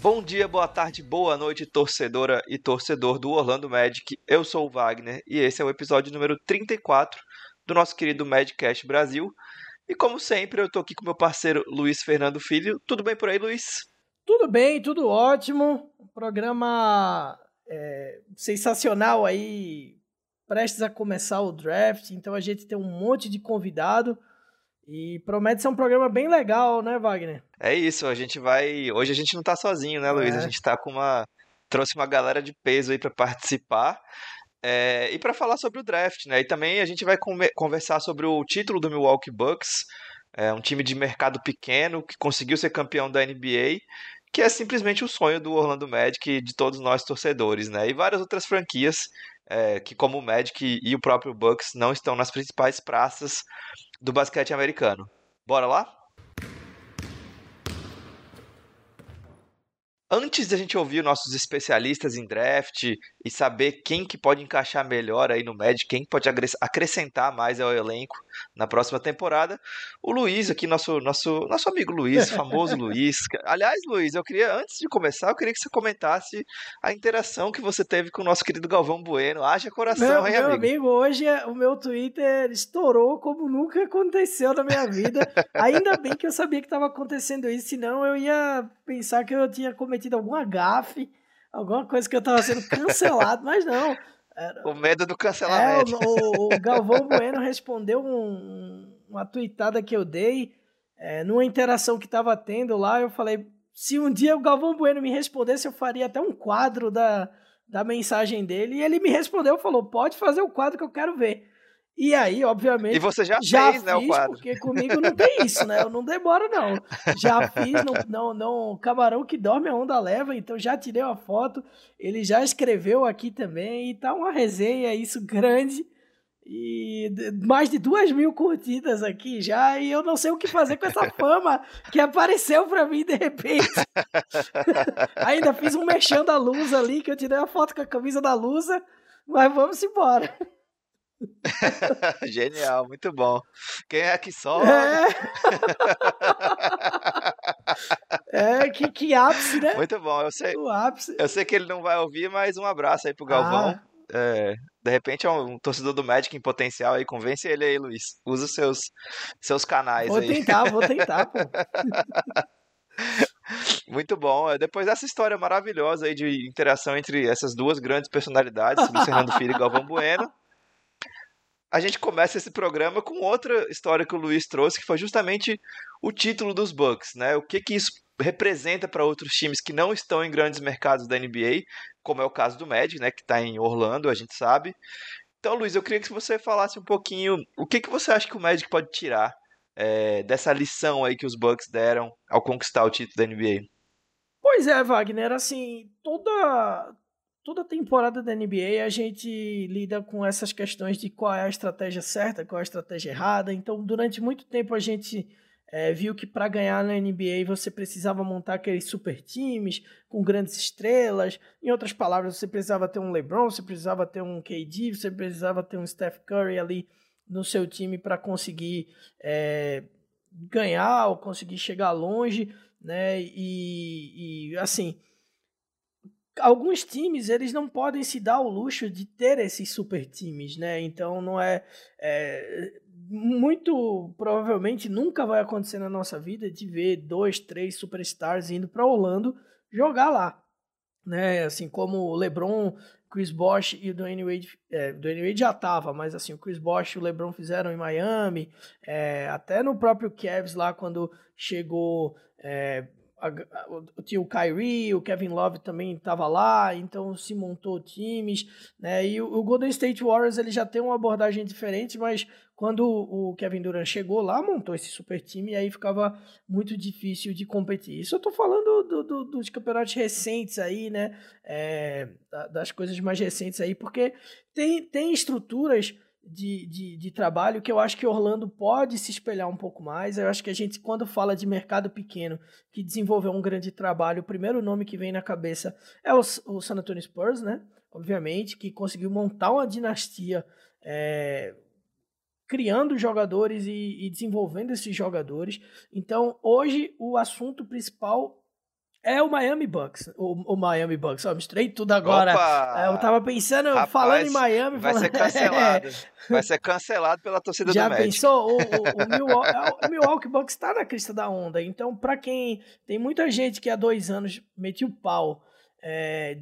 Bom dia, boa tarde, boa noite, torcedora e torcedor do Orlando Magic. Eu sou o Wagner e esse é o episódio número 34 do nosso querido Madcast Brasil. E como sempre, eu tô aqui com meu parceiro Luiz Fernando Filho. Tudo bem por aí, Luiz? Tudo bem, tudo ótimo. Programa é, sensacional aí, prestes a começar o draft. Então a gente tem um monte de convidado. E promete ser um programa bem legal, né, Wagner? É isso, a gente vai. Hoje a gente não tá sozinho, né, Luiz? É. A gente tá com uma. Trouxe uma galera de peso aí para participar. É... E para falar sobre o draft, né? E também a gente vai conversar sobre o título do Milwaukee Bucks. É um time de mercado pequeno que conseguiu ser campeão da NBA, que é simplesmente o sonho do Orlando Magic e de todos nós torcedores, né? E várias outras franquias é, que, como o Magic e o próprio Bucks, não estão nas principais praças do basquete americano. Bora lá? Antes da gente ouvir nossos especialistas em draft e saber quem que pode encaixar melhor aí no Magic, quem pode acrescentar mais ao elenco na próxima temporada, o Luiz aqui, nosso, nosso, nosso amigo Luiz, famoso Luiz. Aliás, Luiz, eu queria, antes de começar, eu queria que você comentasse a interação que você teve com o nosso querido Galvão Bueno. Haja coração, meu, hein, meu amigo? amigo, hoje é, o meu Twitter estourou como nunca aconteceu na minha vida. Ainda bem que eu sabia que estava acontecendo isso, senão eu ia pensar que eu tinha cometido cometido alguma gafe, alguma coisa que eu tava sendo cancelado, mas não. Era... O medo do cancelamento. É, o, o, Galvão Bueno respondeu um, uma tweetada que eu dei é, numa interação que tava tendo lá. Eu falei: se um dia o Galvão Bueno me respondesse, eu faria até um quadro da, da mensagem dele. E ele me respondeu: falou, pode fazer o quadro que eu quero ver. E aí, obviamente. E você já, já fez, fiz, né, o quadro? Porque comigo não tem isso, né? Eu não demoro, não. Já fiz, não, não, não. Camarão que dorme, a onda leva, então já tirei uma foto. Ele já escreveu aqui também. E tá uma resenha, isso grande. E mais de duas mil curtidas aqui já. E eu não sei o que fazer com essa fama que apareceu pra mim de repente. Ainda fiz um mexendo da luz ali, que eu tirei uma foto com a camisa da Lusa. Mas vamos embora. Genial, muito bom. Quem é que sobe? É, é que, que ápice, né? Muito bom, eu sei. O ápice. Eu sei que ele não vai ouvir, mas um abraço aí pro Galvão. Ah. É, de repente é um, um, torcedor do Magic em potencial aí, convence ele aí, Luiz. Usa os seus, seus canais vou aí. Vou tentar, vou tentar, pô. Muito bom. É, depois dessa história maravilhosa aí de interação entre essas duas grandes personalidades, Luiz Fernando Filho e Galvão Bueno, a gente começa esse programa com outra história que o Luiz trouxe, que foi justamente o título dos Bucks, né? O que que isso representa para outros times que não estão em grandes mercados da NBA, como é o caso do Magic, né, que está em Orlando, a gente sabe. Então, Luiz, eu queria que você falasse um pouquinho o que que você acha que o Magic pode tirar é, dessa lição aí que os Bucks deram ao conquistar o título da NBA. Pois é, Wagner, assim, toda toda temporada da NBA a gente lida com essas questões de qual é a estratégia certa, qual é a estratégia errada. Então, durante muito tempo a gente é, viu que para ganhar na NBA você precisava montar aqueles super times com grandes estrelas. Em outras palavras, você precisava ter um LeBron, você precisava ter um KD, você precisava ter um Steph Curry ali no seu time para conseguir é, ganhar ou conseguir chegar longe, né? E, e assim alguns times eles não podem se dar o luxo de ter esses super times, né? Então não é, é, muito provavelmente nunca vai acontecer na nossa vida de ver dois, três superstars indo para Orlando jogar lá, né? Assim como o LeBron, Chris Bosh e o Dwayne Wade, é, Dwayne Wade já tava, mas assim o Chris Bosh e o LeBron fizeram em Miami, é, até no próprio Cavs lá quando chegou é, tinha o Kyrie, o Kevin Love também estava lá, então se montou times, né? E o, Golden State Warriors ele já tem uma abordagem diferente, mas quando o, Kevin Durant chegou lá, montou esse super time e aí ficava muito difícil de competir. Isso eu tô falando do, do, dos campeonatos recentes aí, né? É, das coisas mais recentes aí, porque tem, tem estruturas de, de, de, trabalho que eu acho que Orlando pode se espelhar um pouco mais. Eu acho que a gente, quando fala de mercado pequeno que desenvolveu um grande trabalho, o primeiro nome que vem na cabeça é o, o San Antonio Spurs, né? Obviamente, que conseguiu montar uma dinastia é, criando jogadores e, e desenvolvendo esses jogadores. Então, hoje, o assunto principal é o Miami Bucks. O, o Miami Bucks. Ó, misturei tudo agora. Opa! É, eu tava pensando, Rapaz, falando em Miami. Vai falando... ser cancelado. vai ser cancelado pela torcida Já do Magic. Já pensou? O, o, o, Milwaukee, é, o Milwaukee Bucks tá na crista da onda. Então, pra quem... Tem muita gente que há dois anos metia o pau é,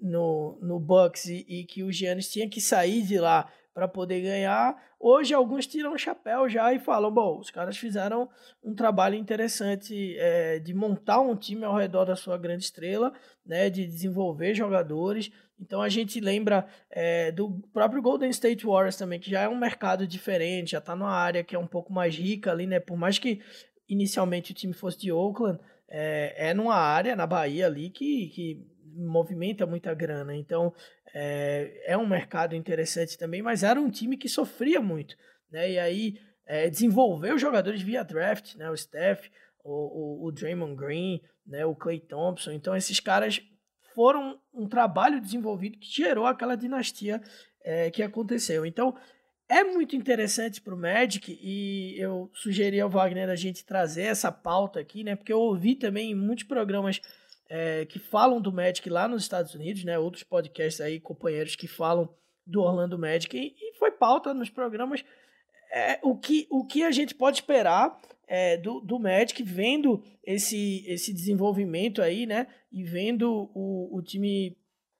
no, no Bucks e, e que o Giannis tinha que sair de lá para poder ganhar. Hoje alguns tiram o chapéu já e falam: bom, os caras fizeram um trabalho interessante é, de montar um time ao redor da sua grande estrela, né, de desenvolver jogadores. Então a gente lembra é, do próprio Golden State Warriors também, que já é um mercado diferente, já está numa área que é um pouco mais rica ali, né? Por mais que inicialmente o time fosse de Oakland, é, é numa área na Bahia ali que, que movimenta muita grana. Então é, é um mercado interessante também, mas era um time que sofria muito. Né? E aí é, desenvolveu jogadores via draft, né? o Steph, o, o, o Draymond Green, né? o Clay Thompson. Então esses caras foram um trabalho desenvolvido que gerou aquela dinastia é, que aconteceu. Então é muito interessante para o Magic e eu sugeri ao Wagner a gente trazer essa pauta aqui, né? Porque eu ouvi também em muitos programas é, que falam do Magic lá nos Estados Unidos, né? Outros podcasts aí, companheiros que falam do Orlando Magic e, e foi pauta nos programas é, o, que, o que a gente pode esperar é, do, do Magic vendo esse, esse desenvolvimento aí, né? E vendo o, o time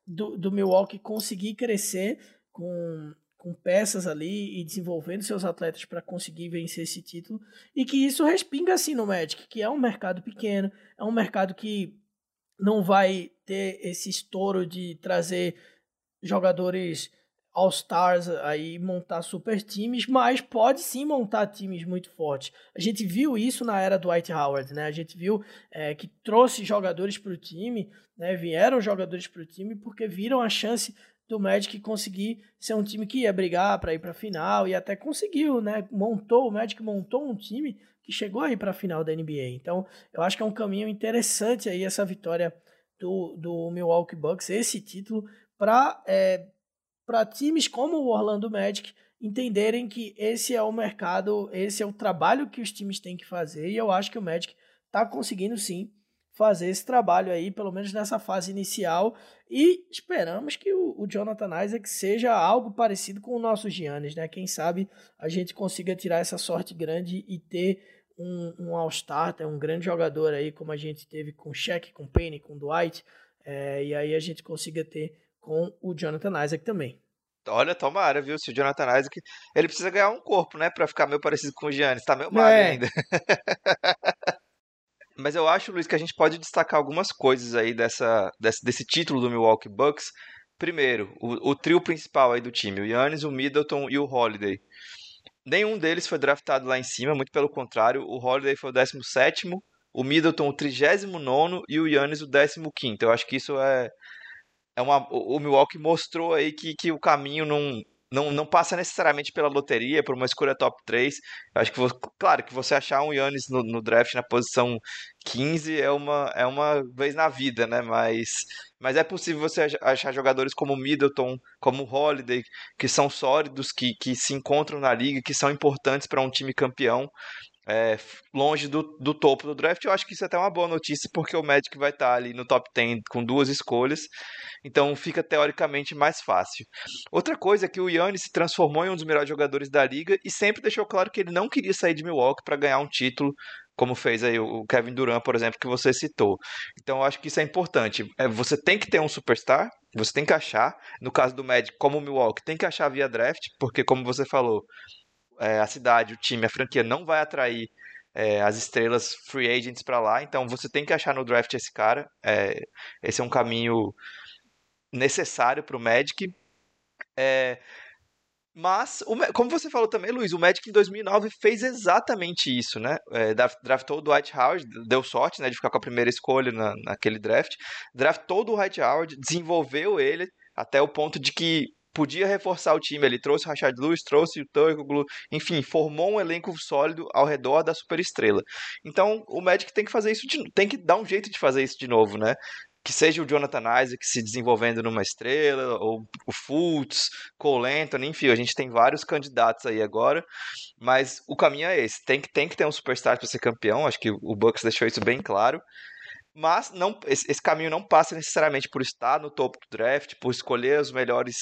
do, do Milwaukee conseguir crescer com, com peças ali e desenvolvendo seus atletas para conseguir vencer esse título e que isso respinga assim no Magic, que é um mercado pequeno, é um mercado que não vai ter esse estouro de trazer jogadores All-Stars aí montar super times, mas pode sim montar times muito fortes. A gente viu isso na era do White Howard, né? A gente viu é, que trouxe jogadores para o time, né? Vieram jogadores para o time porque viram a chance do Magic conseguir ser um time que ia brigar para ir para a final e até conseguiu, né? Montou o Magic montou um time que chegou aí para a final da NBA. Então, eu acho que é um caminho interessante aí essa vitória do, do Milwaukee Bucks, esse título, para é, times como o Orlando Magic entenderem que esse é o mercado, esse é o trabalho que os times têm que fazer. E eu acho que o Magic está conseguindo sim fazer esse trabalho aí, pelo menos nessa fase inicial. E esperamos que o, o Jonathan Isaac seja algo parecido com o nosso Giannis, né? Quem sabe a gente consiga tirar essa sorte grande e ter um, um All-Star, um grande jogador aí, como a gente teve com Shaq, com Payne, com Dwight, é, e aí a gente consiga ter com o Jonathan Isaac também. Olha, tomara, viu? Se o Jonathan Isaac. Ele precisa ganhar um corpo, né? Pra ficar meio parecido com o Giannis. Tá meio magro é. ainda. Mas eu acho, Luiz, que a gente pode destacar algumas coisas aí dessa, desse, desse título do Milwaukee Bucks. Primeiro, o, o, trio principal aí do time, o Yannis, o Middleton e o Holiday. Nenhum deles foi draftado lá em cima, muito pelo contrário. O Holiday foi o 17, o Middleton o 39 e o Yannis o 15. Eu acho que isso é. é uma, o Milwaukee mostrou aí que, que o caminho não, não, não passa necessariamente pela loteria, por uma escolha top 3. Eu acho que, claro, que você achar um Yannis no, no, draft na posição 15 é uma, é uma vez na vida, né? Mas, mas é possível você achar jogadores como Middleton, como Holiday, que são sólidos, que, que se encontram na liga, que são importantes para um time campeão. É, longe do, do topo do draft, eu acho que isso é até uma boa notícia, porque o Magic vai estar ali no top 10 com duas escolhas, então fica teoricamente mais fácil. Outra coisa é que o Yannis se transformou em um dos melhores jogadores da liga e sempre deixou claro que ele não queria sair de Milwaukee para ganhar um título como fez aí o Kevin Durant, por exemplo, que você citou. Então eu acho que isso é importante. É, você tem que ter um superstar, você tem que achar. No caso do Magic, como o Milwaukee, tem que achar via draft, porque como você falou, é, a cidade, o time, a franquia não vai atrair é, as estrelas free agents para lá. Então você tem que achar no draft esse cara. É, esse é um caminho necessário para o Magic. É, mas, como você falou também, Luiz, o Magic em 2009 fez exatamente isso, né? É, draftou o Dwight Howard, deu sorte né, de ficar com a primeira escolha na, naquele draft. Draftou o Dwight Howard, desenvolveu ele até o ponto de que podia reforçar o time. Ele trouxe o Rashad Lewis, trouxe o Turkoglu, enfim, formou um elenco sólido ao redor da superestrela. Então, o Magic tem que fazer isso, de, tem que dar um jeito de fazer isso de novo, né? que seja o Jonathan Isaac se desenvolvendo numa estrela, ou o Fultz, Cole Anthony, enfim, a gente tem vários candidatos aí agora, mas o caminho é esse, tem que, tem que ter um superstar para ser campeão, acho que o Bucks deixou isso bem claro, Mas não, esse, esse, caminho não passa necessariamente por estar no topo do draft, por escolher os melhores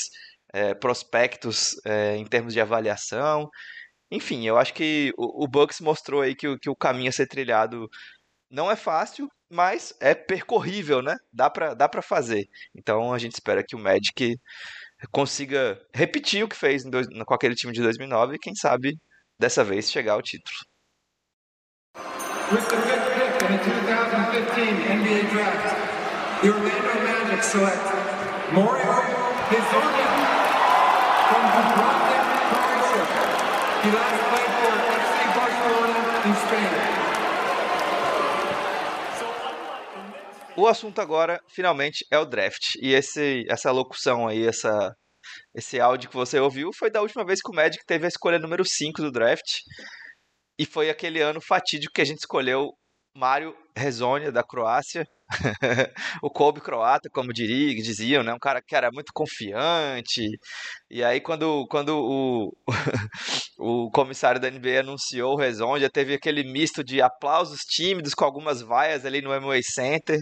é, prospectos é, em termos de avaliação. Enfim, eu acho que o, o Bucks mostrou aí que, que o caminho a ser trilhado não é fácil, mas é percorrível, né? Dá pra, dá pra fazer. Então a gente espera que o Magic consiga repetir o que fez dois, com aquele time de 2009 e quem sabe dessa vez chegar ao título. With the fifth pick in the 2015 NBA Draft, the Orlando Magic select Mario Hezonja O assunto agora, finalmente, é o draft. E esse, essa locução aí, essa, esse áudio que você ouviu, foi da última vez que o Magic teve a escolha número 5 do draft. E foi aquele ano fatídico que a gente escolheu Mário Rezonia, da Croácia. o Kobe croata, como diria, diziam, né? Um cara que era muito confiante. E aí, quando, quando o, o comissário da NBA anunciou o Rezonia, teve aquele misto de aplausos tímidos com algumas vaias ali no Amway Center.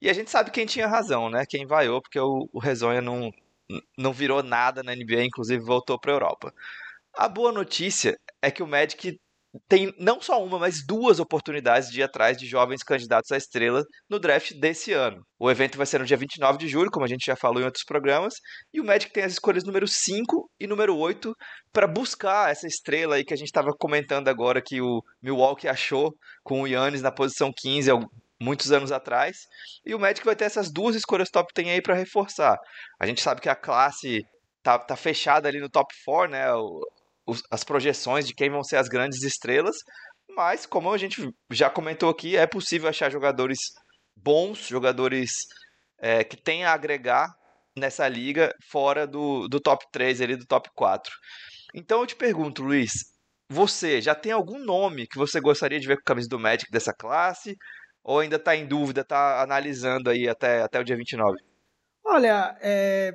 E a gente sabe quem tinha razão, né? Quem vaiou, porque o, o Rezonia não, não virou nada na NBA, inclusive voltou para a Europa. A boa notícia é que o Magic tem não só uma, mas duas oportunidades de ir atrás de jovens candidatos à estrela no draft desse ano. O evento vai ser no dia 29 de julho, como a gente já falou em outros programas, e o Magic tem as escolhas número 5 e número 8 para buscar essa estrela aí que a gente estava comentando agora que o Milwaukee achou com o Yannis na posição 15 muitos anos atrás. E o Magic vai ter essas duas escolhas top 10 aí para reforçar. A gente sabe que a classe tá, tá fechada ali no top 4, né? As projeções de quem vão ser as grandes estrelas, mas como a gente já comentou aqui, é possível achar jogadores bons, jogadores é, que têm a agregar nessa liga fora do, do top 3 ali, do top 4. Então eu te pergunto, Luiz, você já tem algum nome que você gostaria de ver com a camisa do Magic dessa classe? Ou ainda está em dúvida, está analisando aí até, até o dia 29? Olha, é,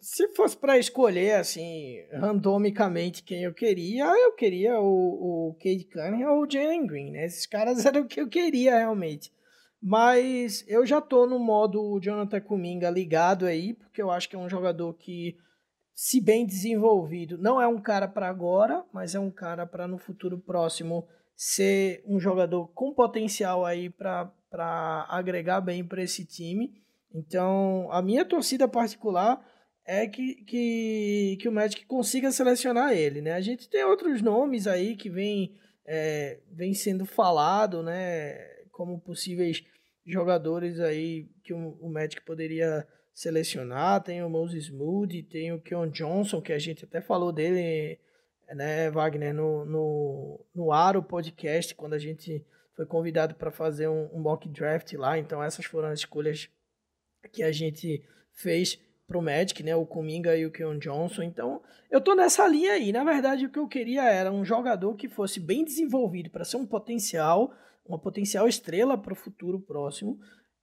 se fosse para escolher, assim, randomicamente quem eu queria, eu queria o, o Cade Cunningham ou o Jalen Green, né? Esses caras eram o que eu queria realmente. Mas eu já tô no modo Jonathan Kuminga ligado aí, porque eu acho que é um jogador que, se bem desenvolvido, não é um cara para agora, mas é um cara para no futuro próximo ser um jogador com potencial aí para agregar bem para esse time. Então, a minha torcida particular é que, que, que o Magic consiga selecionar ele, né? A gente tem outros nomes aí que vem, é, vem sendo falado, né? Como possíveis jogadores aí que o, o Magic poderia selecionar. Tem o Moses Moody, tem o Keon Johnson, que a gente até falou dele, né, Wagner, no, no, no Aro Podcast, quando a gente foi convidado para fazer um, um mock draft lá. Então essas foram as escolhas que a gente fez pro Magic, né? O Kuminga e o Keon Johnson. Então, eu tô nessa linha aí. Na verdade, o que eu queria era um jogador que fosse bem desenvolvido para ser um potencial, uma potencial estrela para o futuro próximo.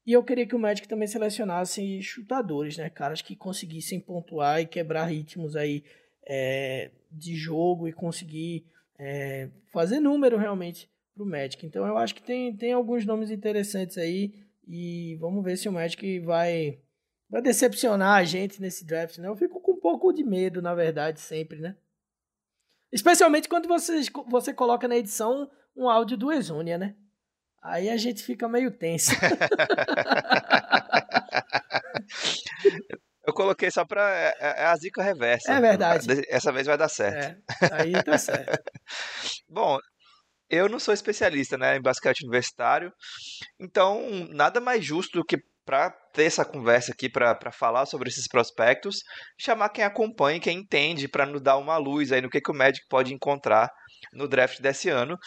E eu queria que o Magic também selecionasse chutadores, né? Caras que conseguissem pontuar e quebrar ritmos aí é, de jogo e conseguir é, fazer número realmente pro Magic. Então eu acho que tem, tem alguns nomes interessantes aí e vamos ver se o Magic vai vai decepcionar a gente nesse draft, né? Eu fico com um pouco de medo, na verdade, sempre, né? Especialmente quando você, você coloca na edição um áudio do Exônia, né? Aí a gente fica meio tenso. Eu coloquei só pra. É, é, é a zica reversa. É verdade. Essa vez vai dar certo. É, aí tá certo. Bom, eu não sou especialista né, em basquete universitário, então nada mais justo do que para ter essa conversa aqui, para falar sobre esses prospectos, chamar quem acompanha, quem entende, para nos dar uma luz aí no que, que o Magic pode encontrar no draft desse ano.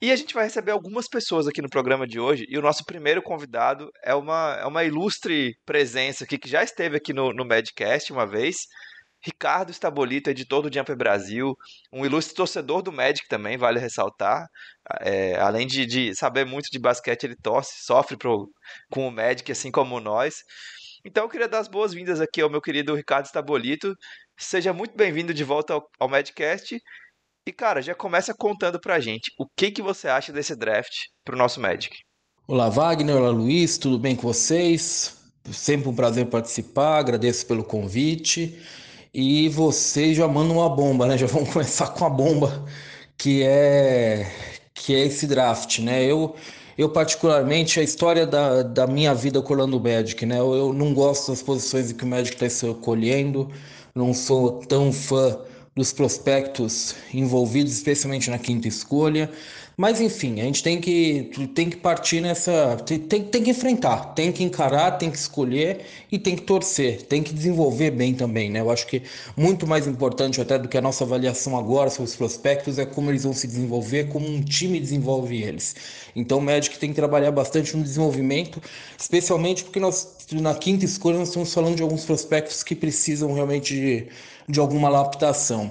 E a gente vai receber algumas pessoas aqui no programa de hoje, e o nosso primeiro convidado é uma, é uma ilustre presença aqui, que já esteve aqui no, no Madcast uma vez, Ricardo Estabolito, editor do Jumper Brasil, um ilustre torcedor do Magic também, vale ressaltar. É, além de, de, saber muito de basquete, ele torce, sofre pro, com o Magic, assim como nós. Então eu queria dar as boas-vindas aqui ao meu querido Ricardo Estabolito. Seja muito bem-vindo de volta ao, ao Madcast. E, cara, já começa contando pra gente o que, que você acha desse draft pro nosso Magic. Olá, Wagner. Olá, Luiz. Tudo bem com vocês? Sempre um prazer participar. Agradeço pelo convite. E vocês já mandam uma bomba, né? Já vamos começar com a bomba que é que é esse draft, né? Eu eu particularmente a história da, da minha vida com o Orlando Magic, né? Eu, eu não gosto das posições que o Magic está escolhendo. Não sou tão fã dos prospectos envolvidos, especialmente na quinta escolha. Mas enfim, a gente tem que, tem que partir nessa. Tem, tem, que enfrentar, tem que encarar, tem que escolher e tem que torcer, tem que desenvolver bem também, né? Eu acho que muito mais importante até do que a nossa avaliação agora sobre os prospectos é como eles vão se desenvolver, como um time desenvolve eles. Então o Magic tem que trabalhar bastante no desenvolvimento, especialmente porque nós, na quinta escolha, nós estamos falando de alguns prospectos que precisam realmente de, de alguma adaptação.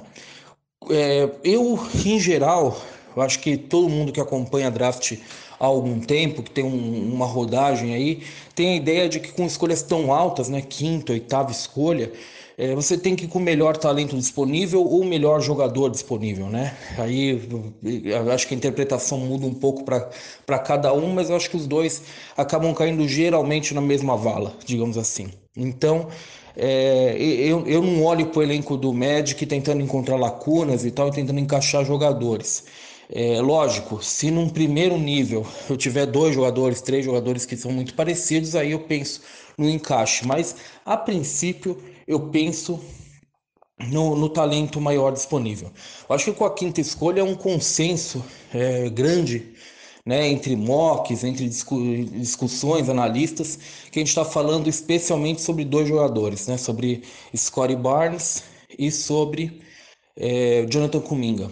É, eu, em geral, eu acho que todo mundo que acompanha draft há algum tempo, que tem um, uma rodagem aí, tem a ideia de que com escolhas tão altas, né, quinta, oitava escolha, é, você tem que ir com o melhor talento disponível ou o melhor jogador disponível, né? Aí eu acho que a interpretação muda um pouco para cada um, mas eu acho que os dois acabam caindo geralmente na mesma vala, digamos assim. Então, é, eu, eu não olho para o elenco do Magic tentando encontrar lacunas e tal, e tentando encaixar jogadores. É, lógico, se num primeiro nível eu tiver dois jogadores, três jogadores que são muito parecidos, aí eu penso no encaixe. Mas a princípio eu penso no, no talento maior disponível. Eu acho que com a quinta escolha é um consenso é, grande né, entre mocks, entre discu discussões, analistas, que a gente está falando especialmente sobre dois jogadores, né, sobre Scottie Barnes e sobre é, Jonathan Kuminga.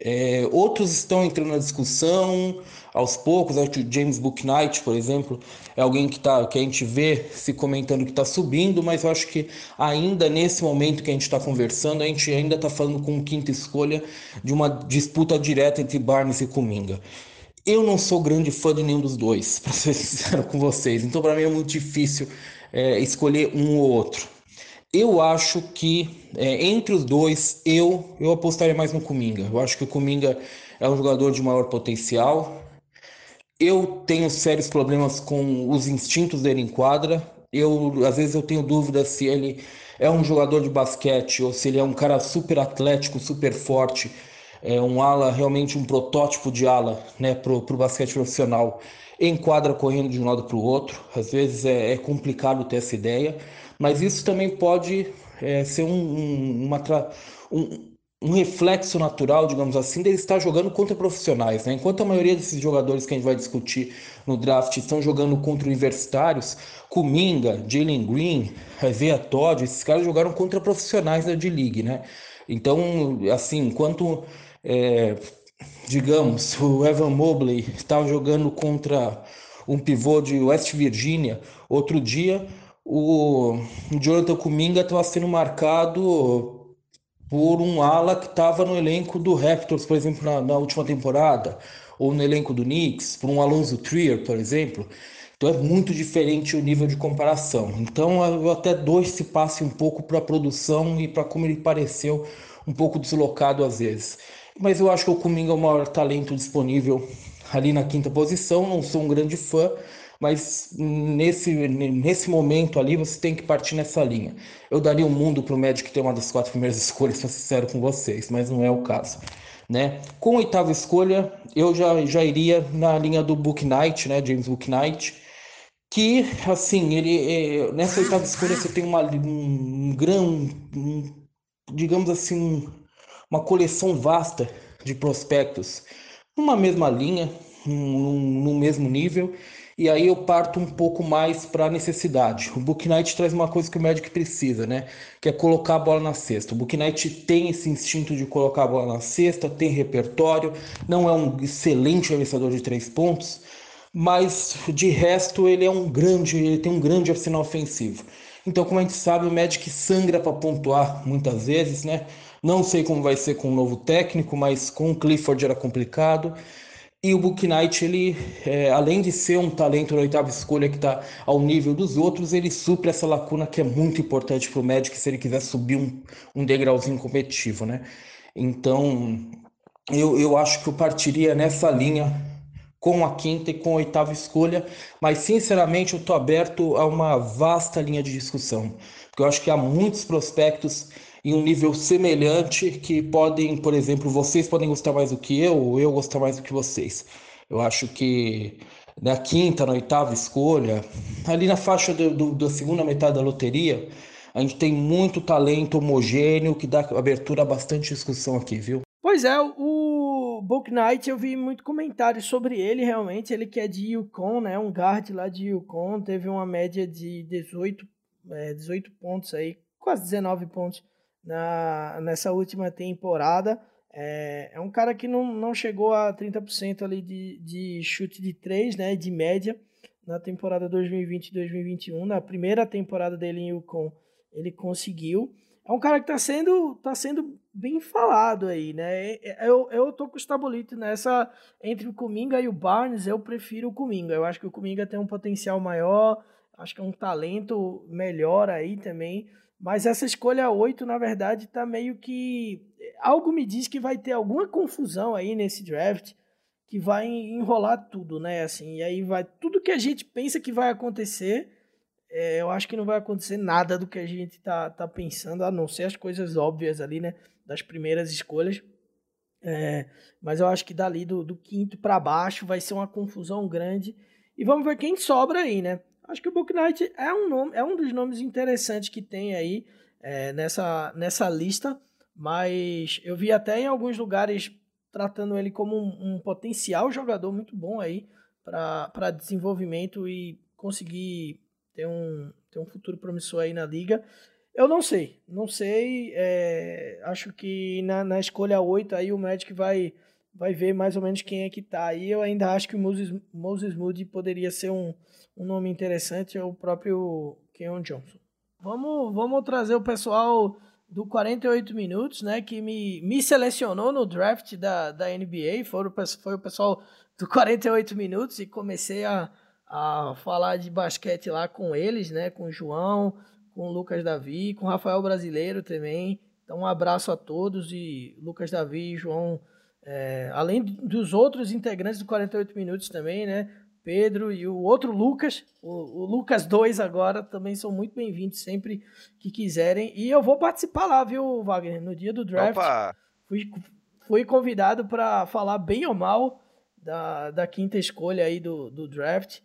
É, outros estão entrando na discussão aos poucos. Acho que o James Booknight, por exemplo, é alguém que, tá, que a gente vê se comentando que está subindo, mas eu acho que ainda nesse momento que a gente está conversando, a gente ainda está falando com quinta escolha de uma disputa direta entre Barnes e Kuminga. Eu não sou grande fã de nenhum dos dois, para ser sincero com vocês, então para mim é muito difícil é, escolher um ou outro. Eu acho que é, entre os dois, eu, eu apostaria mais no Kuminga. Eu acho que o Kuminga é um jogador de maior potencial. Eu tenho sérios problemas com os instintos dele em quadra. Eu, às vezes eu tenho dúvida se ele é um jogador de basquete ou se ele é um cara super atlético, super forte, é um ala, realmente um protótipo de ala né, para o basquete profissional em quadra correndo de um lado para o outro. Às vezes é, é complicado ter essa ideia. Mas isso também pode é, ser um, uma um, um, reflexo natural, digamos assim, dele estar jogando contra profissionais. Né? Enquanto a maioria desses jogadores que a gente vai discutir no draft estão jogando contra universitários, Kuminga, Jalen Green, Isaiah Todd, esses caras jogaram contra profissionais da D-League. Né? Então, assim, enquanto, é, digamos, o Evan Mobley estava jogando contra um pivô de West Virginia outro dia, o Jonathan Kuminga estava sendo marcado por um ala que estava no elenco do Raptors, por exemplo, na, na, última temporada, ou no elenco do Knicks, por um Alonso Trier, por exemplo. Então é muito diferente o nível de comparação. Então eu até dou esse passe um pouco para a produção e para como ele pareceu um pouco deslocado às vezes. Mas eu acho que o Kuminga é o maior talento disponível ali na quinta posição. Não sou um grande fã, mas nesse, nesse momento ali você tem que partir nessa linha. Eu daria o um mundo para o Magic ter uma das quatro primeiras escolhas, para ser sincero com vocês, mas não é o caso. Né? Com a oitava escolha, eu já, já iria na linha do Book Knight, né? James Book Knight, que assim, ele é, nessa oitava escolha você tem uma, um, grande, um, digamos assim, uma coleção vasta de prospectos numa mesma linha, num, num mesmo nível e aí eu parto um pouco mais para a necessidade. O Book Night traz uma coisa que o Magic precisa, né? Que é colocar a bola na cesta. O Book Night tem esse instinto de colocar a bola na cesta, tem repertório, não é um excelente arremessador de três pontos, mas de resto ele é um grande, ele tem um grande arsenal ofensivo. Então, como a gente sabe, o Magic sangra para pontuar muitas vezes, né? Não sei como vai ser com o novo técnico, mas com o Clifford era complicado. E o Book Knight, ele, é, além de ser um talento na oitava escolha que está ao nível dos outros, ele supre essa lacuna que é muito importante para o Magic se ele quiser subir um, um degrauzinho competitivo, né? Então, eu, eu acho que eu partiria nessa linha com a quinta e com a oitava escolha, mas sinceramente eu estou aberto a uma vasta linha de discussão, porque eu acho que há muitos prospectos em um nível semelhante que podem, por exemplo, vocês podem gostar mais do que eu, ou eu gostar mais do que vocês. Eu acho que na quinta, na oitava escolha, ali na faixa do, do, da segunda metade da loteria, a gente tem muito talento homogêneo que dá abertura a bastante discussão aqui, viu? Pois é, o Book Knight eu vi muito comentário sobre ele, realmente. Ele que é de Yukon, né? Um guard lá de Yukon, teve uma média de 18, é, 18 pontos aí, quase 19 pontos na, nessa última temporada. É, é um cara que não, não chegou a 30% ali de, de chute de 3, né? De média na temporada 2020-2021. Na primeira temporada dele em Yukon, ele conseguiu é um cara que está sendo, tá sendo bem falado aí, né? Eu, eu tô com o Stabolito nessa. Entre o Cominga e o Barnes, eu prefiro o Cominga. Eu acho que o Cominga tem um potencial maior, acho que é um talento melhor aí também. Mas essa escolha 8, na verdade, tá meio que. Algo me diz que vai ter alguma confusão aí nesse draft que vai enrolar tudo, né? Assim, e aí vai. Tudo que a gente pensa que vai acontecer é, eu acho que não vai acontecer nada do que a gente tá, tá pensando, a não ser as coisas óbvias ali, né? Das primeiras escolhas. É, mas eu acho que dali do, do quinto para baixo vai ser uma confusão grande. E vamos ver quem sobra aí, né? Acho que o Book Knight é um, nome, é um dos nomes interessantes que tem aí é, nessa, nessa lista. Mas eu vi até em alguns lugares tratando ele como um, um potencial jogador muito bom aí para desenvolvimento e conseguir tem um, tem um futuro promissor aí na liga. Eu não sei, não sei. É, acho que na, na escolha 8 aí o Magic vai, vai ver mais ou menos quem é que tá aí. Eu ainda acho que o Moses, Moses Moody poderia ser um, um nome interessante, é o próprio Keon Johnson. Vamos, vamos trazer o pessoal do 48 minutos, né, que me, me selecionou no draft da, da NBA, foi, o pessoal do 48 minutos e comecei a, a falar de basquete lá com eles, né? Com o João, com o Lucas Davi, com o Rafael Brasileiro também. Então, um abraço a todos e Lucas Davi e João, é, além dos outros integrantes do 48 Minutos também, né? Pedro e o outro Lucas, o, o Lucas 2 agora, também são muito bem-vindos sempre que quiserem. E eu vou participar lá, viu, Wagner? No dia do draft. Opa. Fui, fui convidado para falar bem ou mal da, da quinta escolha aí do, do draft.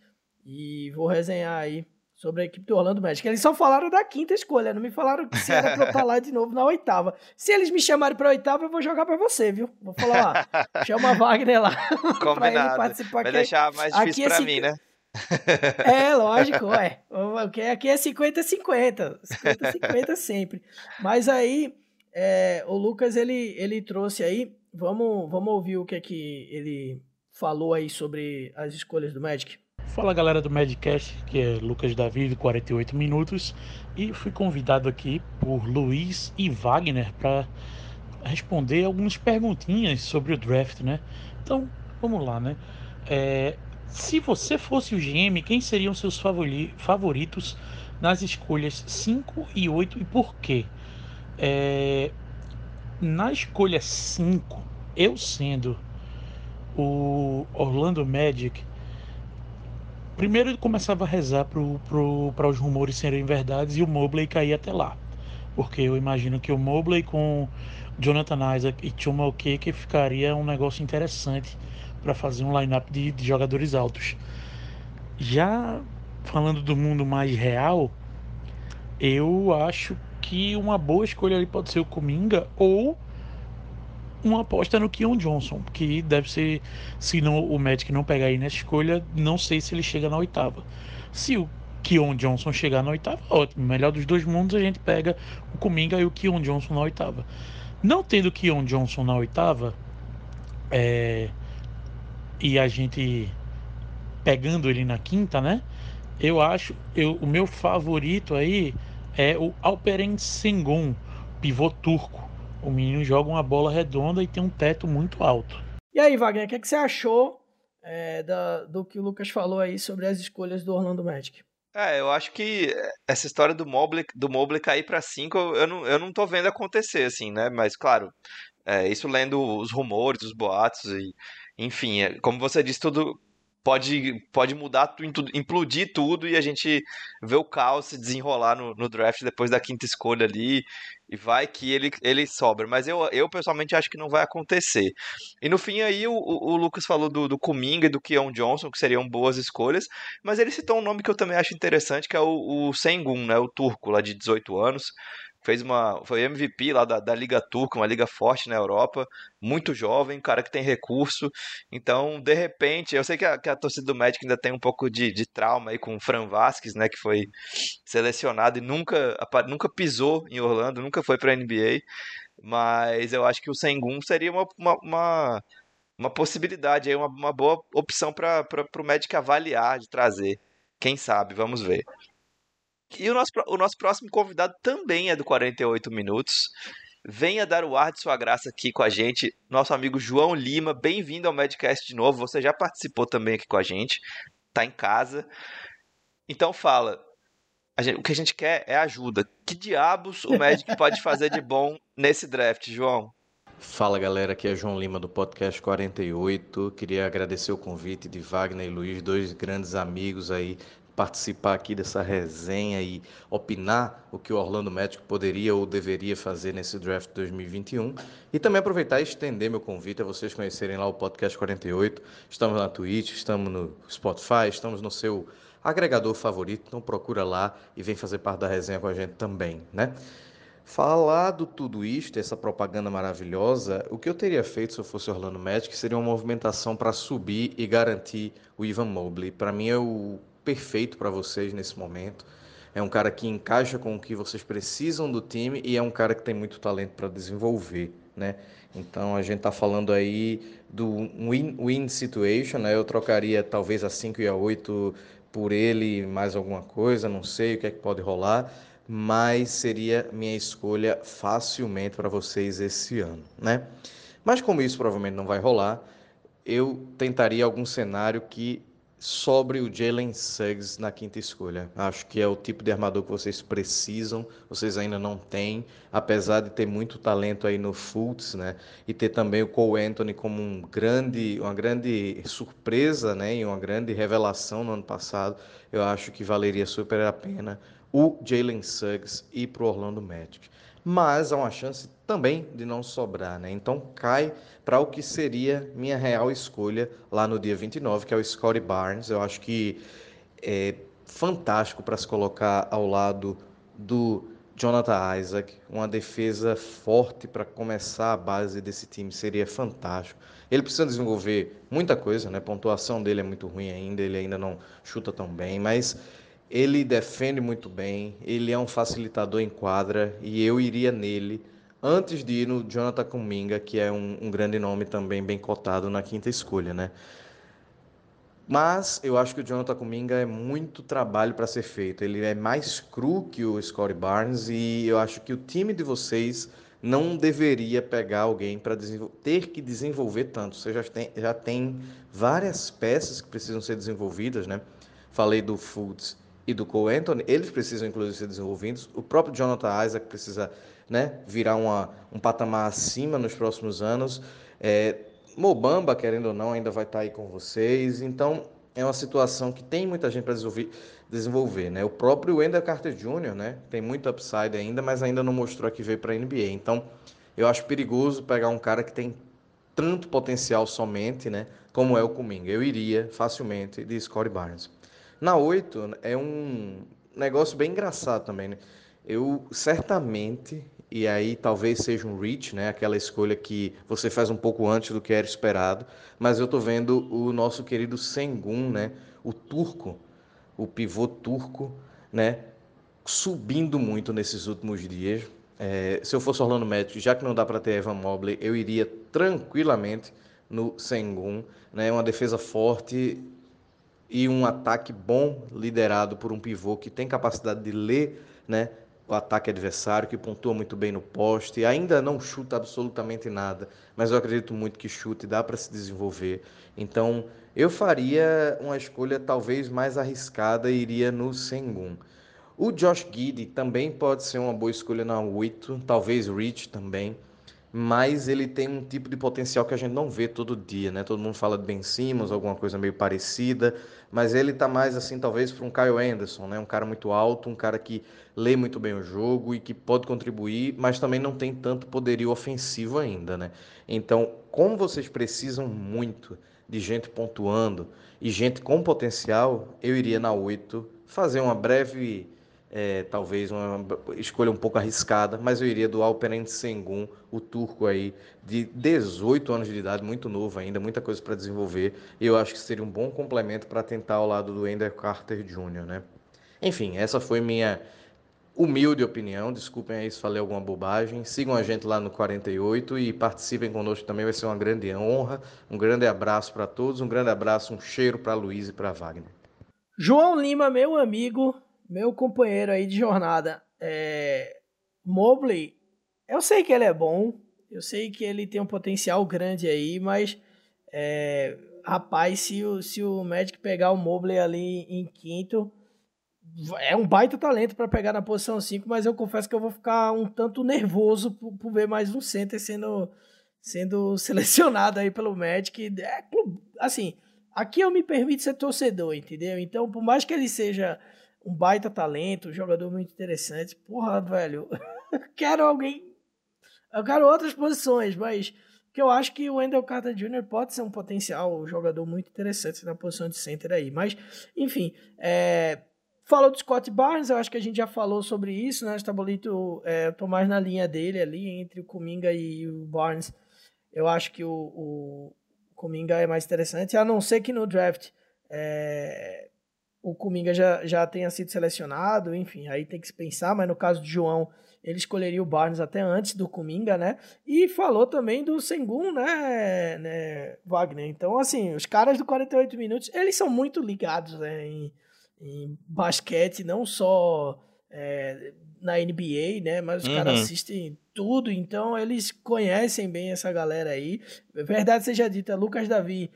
E vou resenhar aí sobre a equipe do Orlando Magic. Eles só falaram da quinta escolha, não me falaram que se era pra eu estar lá de novo na oitava. Se eles me chamarem pra oitava, eu vou jogar pra você, viu? Vou falar, ó, chama Wagner lá pra ele participar. Vai aqui. deixar mais difícil aqui é pra mim, né? É, lógico, ué. Aqui é 50-50. 50-50 sempre. Mas aí, é, o Lucas, ele, ele trouxe aí, vamos, vamos ouvir o que é que ele falou aí sobre as escolhas do Magic. Fala galera do Madcast, que é Lucas Davi, de 48 minutos, e fui convidado aqui por Luiz e Wagner para responder algumas perguntinhas sobre o draft, né? Então, vamos lá, né? É, se você fosse o GM, quem seriam seus favoritos nas escolhas 5 e 8 e por quê? É, na escolha 5, eu sendo o Orlando Magic, Primeiro ele começava a rezar para os rumores serem verdades e o Mobley cair até lá. Porque eu imagino que o Mobley com Jonathan Isaac e Chuma Okeke ficaria um negócio interessante para fazer um lineup de, de jogadores altos. Já falando do mundo mais real, eu acho que uma boa escolha ali pode ser o Kuminga ou uma aposta no Keon Johnson, que deve ser, se não, o Magic não pegar aí nessa escolha, não sei se ele chega na oitava. Se o Keon Johnson chegar na oitava, ótimo. Melhor dos dois mundos, a gente pega o Kuminga e o Keon Johnson na oitava. Não tendo o Keon Johnson na oitava, é, e a gente pegando ele na quinta, né? Eu acho, eu, o meu favorito aí é o Alperen Sengun, pivô turco o menino joga uma bola redonda e tem um teto muito alto. E aí, Wagner, o que, é que você achou é, da, do que o Lucas falou aí sobre as escolhas do Orlando Magic? É, eu acho que essa história do Mobley, do Mobley cair para 5, eu não, eu não tô vendo acontecer, assim, né? Mas, claro, é, isso lendo os rumores, os boatos e, enfim, é, como você disse, tudo pode, pode mudar, implodir tudo e a gente vê o caos se desenrolar no, no, draft depois da quinta escolha ali e vai que ele, ele sobra. Mas eu, eu pessoalmente acho que não vai acontecer. E no fim aí o, o, Lucas falou do, do Kuminga e do Keon Johnson, que seriam boas escolhas, mas ele citou um nome que eu também acho interessante, que é o, o Sengun, né, o turco lá de 18 anos fez uma foi MVP lá da, da Liga Turca, uma liga forte na Europa, muito jovem, cara que tem recurso. Então, de repente, eu sei que a, que a torcida do Magic ainda tem um pouco de, de trauma aí com o Fran Vasquez, né, que foi selecionado e nunca nunca pisou em Orlando, nunca foi para a NBA. Mas eu acho que o Sengun seria uma, uma, uma, uma possibilidade, aí, uma, uma boa opção para o Magic avaliar, de trazer. Quem sabe, vamos ver. E o nosso, o nosso próximo convidado também é do 48 Minutos. Venha dar o ar de sua graça aqui com a gente, nosso amigo João Lima. Bem-vindo ao Medcast de novo. Você já participou também aqui com a gente, tá em casa. Então fala, gente, o que a gente quer é ajuda. Que diabos o Magic pode fazer de bom nesse draft, João? Fala galera, aqui é João Lima do Podcast 48. Queria agradecer o convite de Wagner e Luiz, dois grandes amigos aí participar aqui dessa resenha e opinar o que o Orlando Magic poderia ou deveria fazer nesse draft 2021 e também aproveitar e estender meu convite a vocês conhecerem lá o podcast 48. Estamos na Twitch, estamos no Spotify, estamos no seu agregador favorito, então procura lá e vem fazer parte da resenha com a gente também, né? Falado tudo isto, essa propaganda maravilhosa, o que eu teria feito se eu fosse Orlando Magic seria uma movimentação para subir e garantir o Ivan Mobley. Para mim é o perfeito para vocês nesse momento. É um cara que encaixa com o que vocês precisam do time e é um cara que tem muito talento para desenvolver, né? Então a gente está falando aí do win-win situation, né? Eu trocaria talvez a 5 e a 8 por ele mais alguma coisa, não sei o que é que pode rolar, mas seria minha escolha facilmente para vocês esse ano, né? Mas como isso provavelmente não vai rolar, eu tentaria algum cenário que sobre o Jalen Suggs na quinta escolha. Acho que é o tipo de armador que vocês precisam, vocês ainda não têm, apesar de ter muito talento aí no Fultz, né? E ter também o Cole Anthony como um grande, uma grande surpresa, né? E uma grande revelação no ano passado. Eu acho que valeria super a pena o Jalen Suggs ir para o Orlando Magic mas há uma chance também de não sobrar, né? Então cai para o que seria minha real escolha lá no dia 29, que é o Scottie Barnes. Eu acho que é fantástico para se colocar ao lado do Jonathan Isaac, uma defesa forte para começar a base desse time seria fantástico. Ele precisa desenvolver muita coisa, né? A pontuação dele é muito ruim ainda, ele ainda não chuta tão bem, mas ele defende muito bem, ele é um facilitador em quadra e eu iria nele antes de ir no Jonathan Kuminga, que é um, um grande nome também bem cotado na quinta escolha, né? Mas eu acho que o Jonathan Kuminga é muito trabalho para ser feito. Ele é mais cru que o Scottie Barnes e eu acho que o time de vocês não deveria pegar alguém para ter que desenvolver tanto. Você já tem, já tem várias peças que precisam ser desenvolvidas, né? Falei do Foods e do Cole Anthony, eles precisam inclusive ser desenvolvidos. O próprio Jonathan Isaac precisa né, virar uma, um patamar acima nos próximos anos. É, Mobamba, querendo ou não, ainda vai estar aí com vocês. Então, é uma situação que tem muita gente para desenvolver, desenvolver. Né? O próprio Wendell Carter Jr. Né, tem muito upside ainda, mas ainda não mostrou que veio para a NBA. Então, eu acho perigoso pegar um cara que tem tanto potencial somente, né, como é o Kuminga. Eu iria facilmente de Scottie Barnes. Na 8 é um negócio bem engraçado também, né? Eu certamente, e aí talvez seja um reach, né? Aquela escolha que você faz um pouco antes do que era esperado, mas eu tô vendo o nosso querido Sengun, né? O turco, o pivô turco, né? Subindo muito nesses últimos dias. É, se eu fosse Orlando Magic, já que não dá para ter Evan Mobley, eu iria tranquilamente no Sengun, né? Uma defesa forte e um ataque bom liderado por um pivô que tem capacidade de ler né, o ataque adversário, que pontua muito bem no poste, ainda não chuta absolutamente nada, mas eu acredito muito que chute dá para se desenvolver. Então, eu faria uma escolha talvez mais arriscada e iria no Sengun. O Josh Giddy também pode ser uma boa escolha na 8, talvez Rich também. mas ele tem um tipo de potencial que a gente não vê todo dia, né? Todo mundo fala de Ben Simmons, alguma coisa meio parecida, mas ele tá mais assim, talvez, para um Kyle Anderson, né? Um cara muito alto, um cara que lê muito bem o jogo e que pode contribuir, mas também não tem tanto poderio ofensivo ainda, né? Então, como vocês precisam muito de gente pontuando e gente com potencial, eu iria na 8 fazer uma breve é, talvez uma escolha um pouco arriscada, mas eu iria do Alperen Sengun, o turco aí, de 18 anos de idade, muito novo ainda, muita coisa para desenvolver. Eu acho que seria um bom complemento para tentar ao lado do Ender Carter Jr., né? Enfim, essa foi minha humilde opinião. Desculpem aí se falei alguma bobagem. Sigam a gente lá no 48 e participem conosco também, vai ser uma grande honra. Um grande abraço para todos, um grande abraço, um cheiro para Luiz e para Wagner. João Lima, meu amigo, meu companheiro aí de jornada, é, Mobley, eu sei que ele é bom, eu sei que ele tem um potencial grande aí, mas é, rapaz, se o, se o Magic pegar o Mobley ali em quinto, é um baita talento para pegar na posição 5, mas eu confesso que eu vou ficar um tanto nervoso por, por ver mais um center sendo, sendo selecionado aí pelo Magic. É, assim, aqui eu me permito ser torcedor, entendeu? Então, por mais que ele seja um baita talento, um jogador muito interessante. Porra, velho, quero alguém. Eu quero outras posições, mas que eu acho que o Wendell Carter Jr. pode ser um potencial jogador muito interessante na posição de center aí. Mas, enfim, é, falou do Scott Barnes, eu acho que a gente já falou sobre isso, né? Estabolito, é, eu tô mais na linha dele ali, entre o Kuminga e o Barnes. Eu acho que o, o Kuminga é mais interessante, a não ser que no draft é, o Kuminga já, já tenha sido selecionado, enfim, aí tem que se pensar, mas no caso de João, ele escolheria o Barnes até antes do Kuminga, né? E falou também do Sengun, né, né, Wagner? Então, assim, os caras do 48 minutos, eles são muito ligados né, em, em basquete, não só é, na NBA, né? Mas os uhum. caras assistem tudo, então eles conhecem bem essa galera aí. Verdade seja dita, Lucas Davi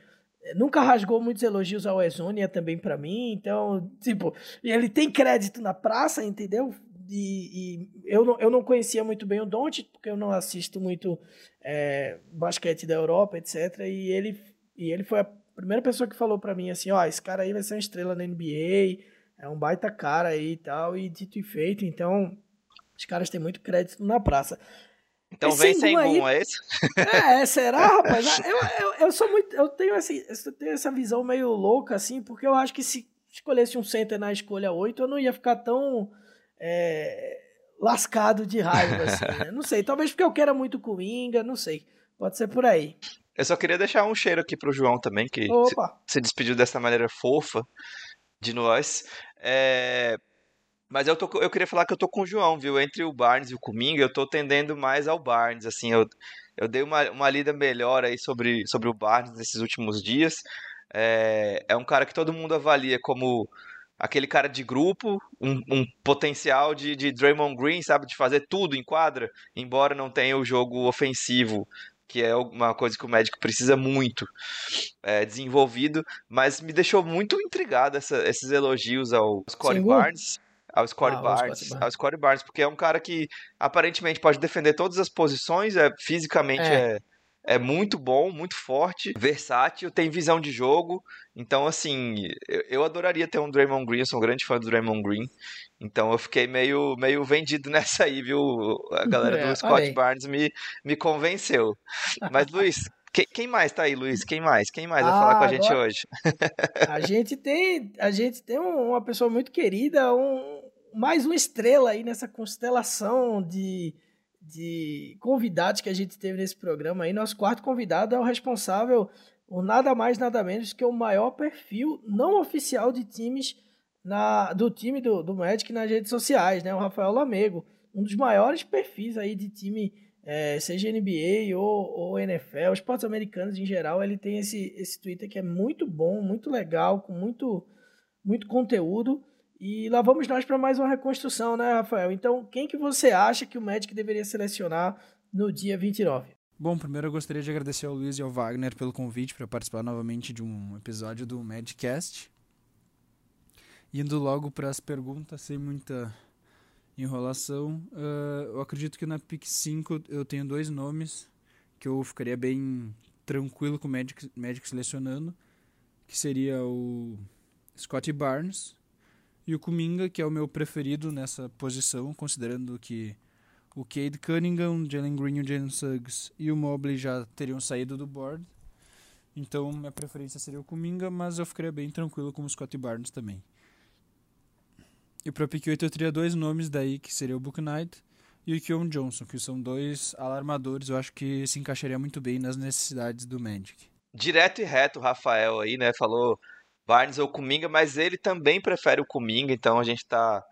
nunca rasgou muitos elogios ao Ezonia também para mim, então, tipo, ele tem crédito na praça, entendeu? E, e, eu, não, eu não conhecia muito bem o Don't, porque eu não assisto muito é, basquete da Europa, etc. E ele, e ele foi a primeira pessoa que falou para mim assim: ó, oh, esse cara aí vai ser uma estrela na NBA, é um baita cara aí e tal, e dito e feito, então os caras têm muito crédito na praça. Então vem sem boom, é isso? É, será, rapaz? Ah, eu, eu, eu sou muito. Eu tenho, assim, eu tenho essa visão meio louca, assim, porque eu acho que se escolhesse um center na escolha 8, eu não ia ficar tão é, lascado de raiva, assim, né? Não sei, talvez porque eu quero muito Coringa, não sei. Pode ser por aí. Eu só queria deixar um cheiro aqui pro João também, que se, se, despediu dessa maneira fofa de nós. É, mas eu, tô, eu queria falar que eu tô com o João, viu? Entre o Barnes e o Kuminga, eu tô tendendo mais ao Barnes, assim, eu, eu dei uma, uma lida melhor aí sobre, sobre o Barnes nesses últimos dias. É, é um cara que todo mundo avalia como aquele cara de grupo, um, um, potencial de, de Draymond Green, sabe? De fazer tudo em quadra, embora não tenha o jogo ofensivo, que é uma coisa que o médico precisa muito é, desenvolvido, mas me deixou muito intrigado essa, esses elogios ao Scottie Barnes ao Scottie ah, Barnes, ao Scottie Barnes, porque é um cara que aparentemente pode defender todas as posições, é fisicamente é. é. é muito bom, muito forte, versátil, tem visão de jogo. Então, assim, eu, eu adoraria ter um Draymond Green, eu sou um grande fã do Draymond Green. Então eu fiquei meio, meio vendido nessa aí, viu? A galera é, do Scott Barnes me, me convenceu. Mas, Luiz, quem, quem, mais tá aí, Luiz? Quem mais? Quem mais ah, vai falar com a gente hoje? a gente tem, a gente tem uma pessoa muito querida, um, mais uma estrela aí nessa constelação de, de convidados que a gente teve nesse programa aí. Nosso quarto convidado é o responsável por nada mais, nada menos que o maior perfil não oficial de times na, do time do, do Magic nas redes sociais, né? O Rafael Lamego, um dos maiores perfis aí de time, é, seja NBA ou, ou NFL, esportes americanos em geral, ele tem esse, esse Twitter que é muito bom, muito legal, com muito, muito conteúdo. E lá vamos nós para mais uma reconstrução, né, Rafael? Então, quem que você acha que o Magic deveria selecionar no dia 29? Bom, primeiro eu gostaria de agradecer ao Luiz e ao Wagner pelo convite para participar novamente de um episódio do Madcast. Indo logo para as perguntas, sem muita enrolação, uh, eu acredito que na PIC 5 eu tenho dois nomes que eu ficaria bem tranquilo com o Magic, Magic selecionando, que seria o Scottie Barnes e o Kuminga, que é o meu preferido nessa posição, considerando que o Cade Cunningham, Jalen Green, o Jalen Suggs e o Mobley já teriam saído do board. Então, minha preferência seria o Kuminga, mas eu ficaria bem tranquilo com o Scott Barnes também. E para pick 8 eu teria dois nomes daí, que seria o Book Knight e o Keon Johnson, que são dois alarmadores, eu acho que se encaixaria muito bem nas necessidades do Magic. Direto e reto o Rafael aí, né, falou Barnes ou Kuminga, mas ele também prefere o Kuminga, então a gente tá